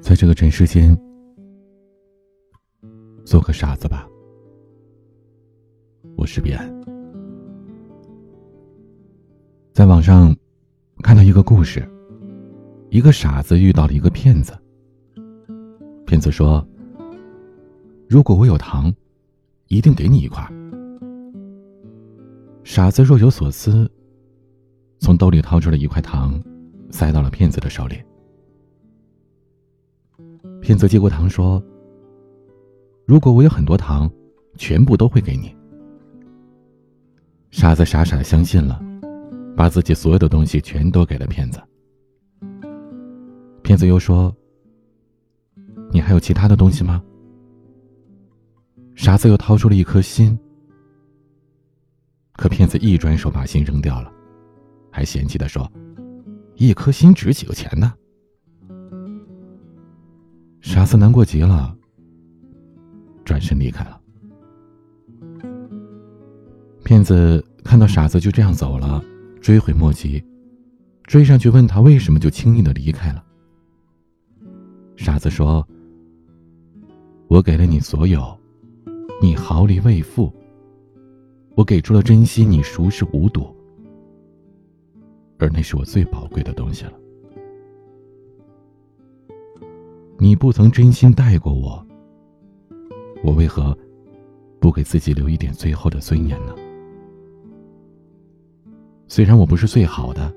在这个尘世间，做个傻子吧。我是彼岸。在网上看到一个故事，一个傻子遇到了一个骗子。骗子说：“如果我有糖，一定给你一块。”傻子若有所思，从兜里掏出了一块糖，塞到了骗子的手里。骗子接过糖说：“如果我有很多糖，全部都会给你。”傻子傻傻的相信了，把自己所有的东西全都给了骗子。骗子又说：“你还有其他的东西吗？”傻子又掏出了一颗心，可骗子一转手把心扔掉了，还嫌弃的说：“一颗心值几个钱呢？”傻子难过极了，转身离开了。骗子看到傻子就这样走了，追悔莫及，追上去问他为什么就轻易的离开了。傻子说：“我给了你所有，你毫厘未付。我给出了真心，你熟视无睹，而那是我最宝贵的东西了。”你不曾真心待过我，我为何不给自己留一点最后的尊严呢？虽然我不是最好的，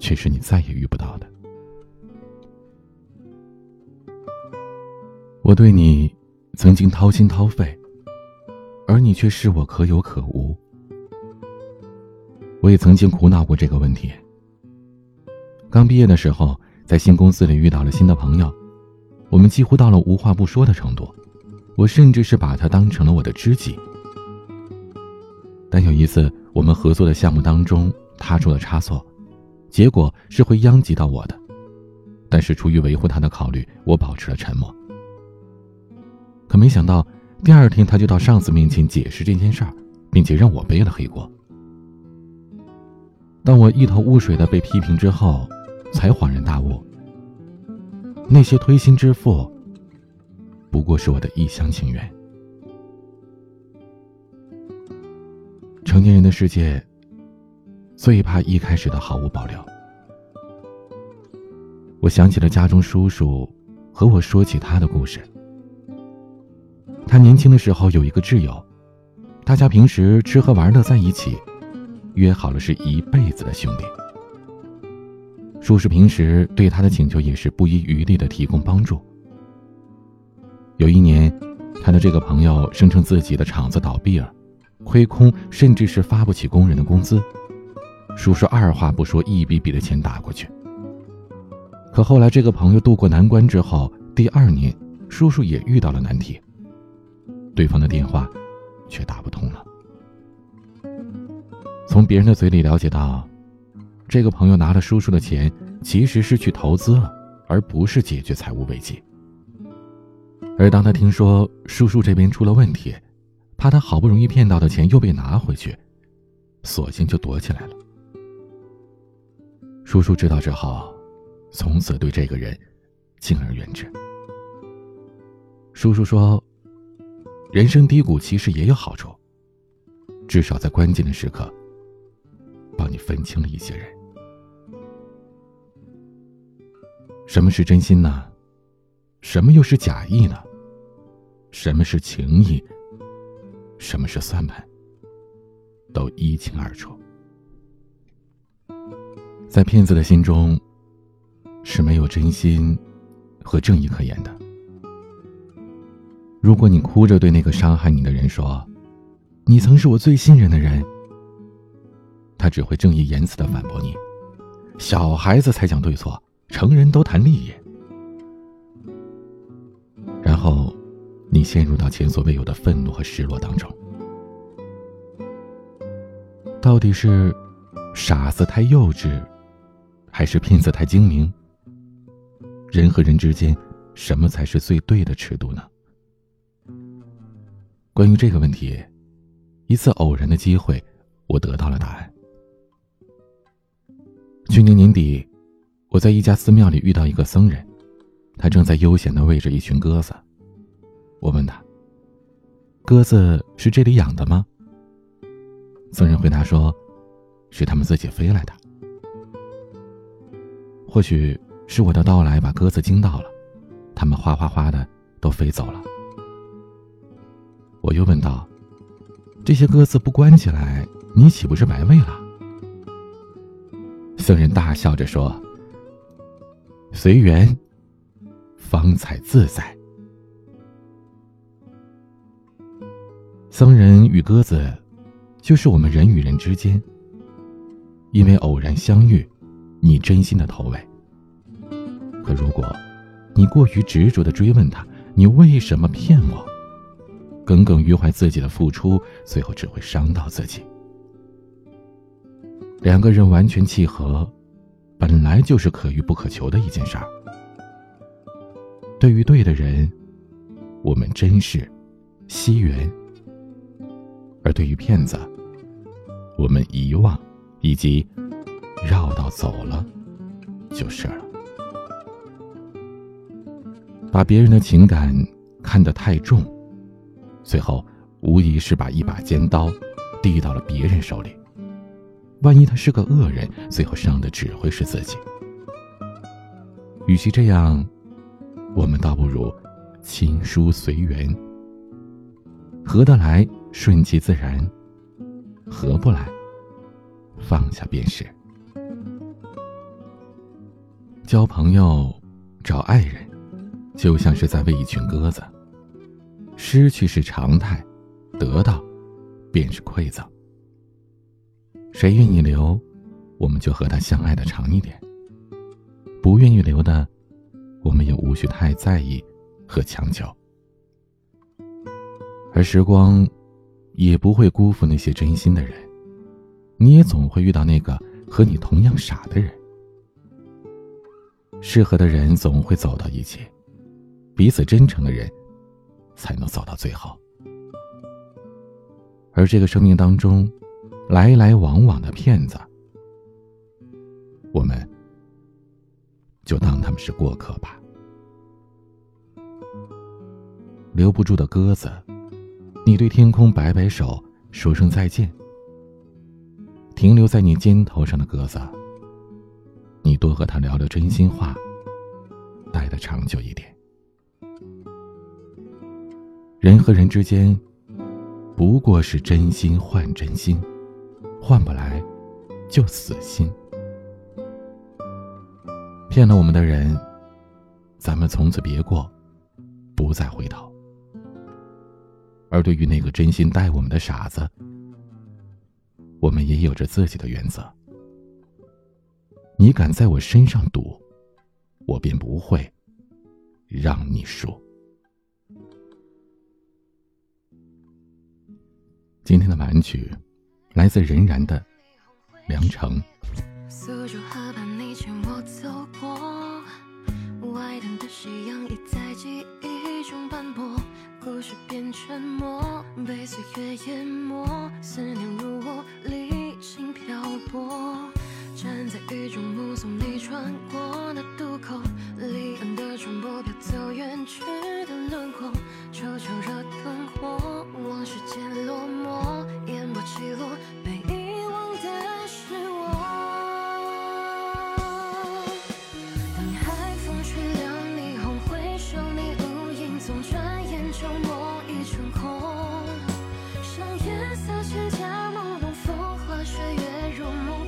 却是你再也遇不到的。我对你曾经掏心掏肺，而你却视我可有可无。我也曾经苦恼过这个问题。刚毕业的时候。在新公司里遇到了新的朋友，我们几乎到了无话不说的程度，我甚至是把他当成了我的知己。但有一次我们合作的项目当中，他出了差错，结果是会殃及到我的。但是出于维护他的考虑，我保持了沉默。可没想到第二天他就到上司面前解释这件事儿，并且让我背了黑锅。当我一头雾水的被批评之后。才恍然大悟，那些推心置腹，不过是我的一厢情愿。成年人的世界，最怕一开始的毫无保留。我想起了家中叔叔和我说起他的故事。他年轻的时候有一个挚友，大家平时吃喝玩乐在一起，约好了是一辈子的兄弟。叔叔平时对他的请求也是不遗余力的提供帮助。有一年，他的这个朋友声称自己的厂子倒闭了，亏空，甚至是发不起工人的工资。叔叔二话不说，一笔笔的钱打过去。可后来，这个朋友渡过难关之后，第二年，叔叔也遇到了难题，对方的电话却打不通了。从别人的嘴里了解到。这个朋友拿了叔叔的钱，其实是去投资了，而不是解决财务危机。而当他听说叔叔这边出了问题，怕他好不容易骗到的钱又被拿回去，索性就躲起来了。叔叔知道之后，从此对这个人敬而远之。叔叔说：“人生低谷其实也有好处，至少在关键的时刻。”帮你分清了一些人。什么是真心呢？什么又是假意呢？什么是情谊？什么是算盘？都一清二楚。在骗子的心中，是没有真心和正义可言的。如果你哭着对那个伤害你的人说：“你曾是我最信任的人。”他只会正义言辞的反驳你：“小孩子才讲对错，成人都谈利益。”然后，你陷入到前所未有的愤怒和失落当中。到底是傻子太幼稚，还是骗子太精明？人和人之间，什么才是最对的尺度呢？关于这个问题，一次偶然的机会，我得到了答案。去年年底，我在一家寺庙里遇到一个僧人，他正在悠闲的喂着一群鸽子。我问他：“鸽子是这里养的吗？”僧人回答说：“是他们自己飞来的。”或许是我的到来把鸽子惊到了，它们哗哗哗的都飞走了。我又问道：“这些鸽子不关起来，你岂不是白喂了？”僧人大笑着说：“随缘，方才自在。”僧人与鸽子，就是我们人与人之间，因为偶然相遇，你真心的投喂。可如果，你过于执着的追问他，你为什么骗我？耿耿于怀自己的付出，最后只会伤到自己。两个人完全契合，本来就是可遇不可求的一件事儿。对于对的人，我们珍视、惜缘；而对于骗子，我们遗忘，以及绕道走了，就是了。把别人的情感看得太重，最后无疑是把一把尖刀递到了别人手里。万一他是个恶人，最后伤的只会是自己。与其这样，我们倒不如亲疏随缘，合得来顺其自然，合不来放下便是。交朋友，找爱人，就像是在喂一群鸽子。失去是常态，得到便是馈赠。谁愿意留，我们就和他相爱的长一点。不愿意留的，我们也无需太在意和强求。而时光，也不会辜负那些真心的人。你也总会遇到那个和你同样傻的人。适合的人总会走到一起，彼此真诚的人，才能走到最后。而这个生命当中。来来往往的骗子，我们就当他们是过客吧。留不住的鸽子，你对天空摆摆手，说声再见。停留在你肩头上的鸽子，你多和他聊聊真心话，待得长久一点。人和人之间，不过是真心换真心。换不来，就死心。骗了我们的人，咱们从此别过，不再回头。而对于那个真心待我们的傻子，我们也有着自己的原则。你敢在我身上赌，我便不会让你输。今天的晚曲。来自任然的良辰。苏州河畔，你牵我走过，外滩的夕阳已在记忆中斑驳，故事变沉默，被岁月淹没，思念如我历经漂泊，站在雨中目送你穿过那渡口，离岸的船舶飘走远去的轮廓，球场热灯火，总，转眼就梦已成空。赏夜色千家朦胧，风花雪月如梦，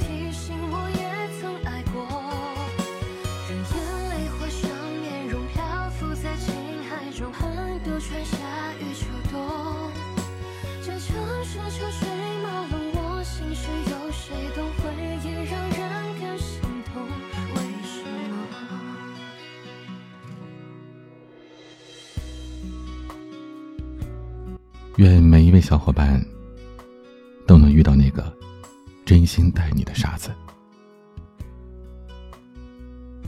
愿每一位小伙伴都能遇到那个真心待你的傻子。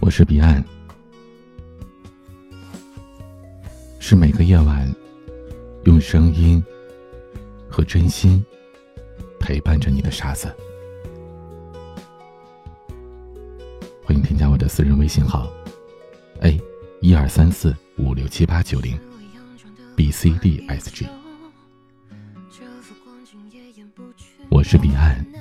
我是彼岸，是每个夜晚用声音和真心陪伴着你的傻子。欢迎添加我的私人微信号：a 一二三四五六七八九零，b c d s g。我是彼岸。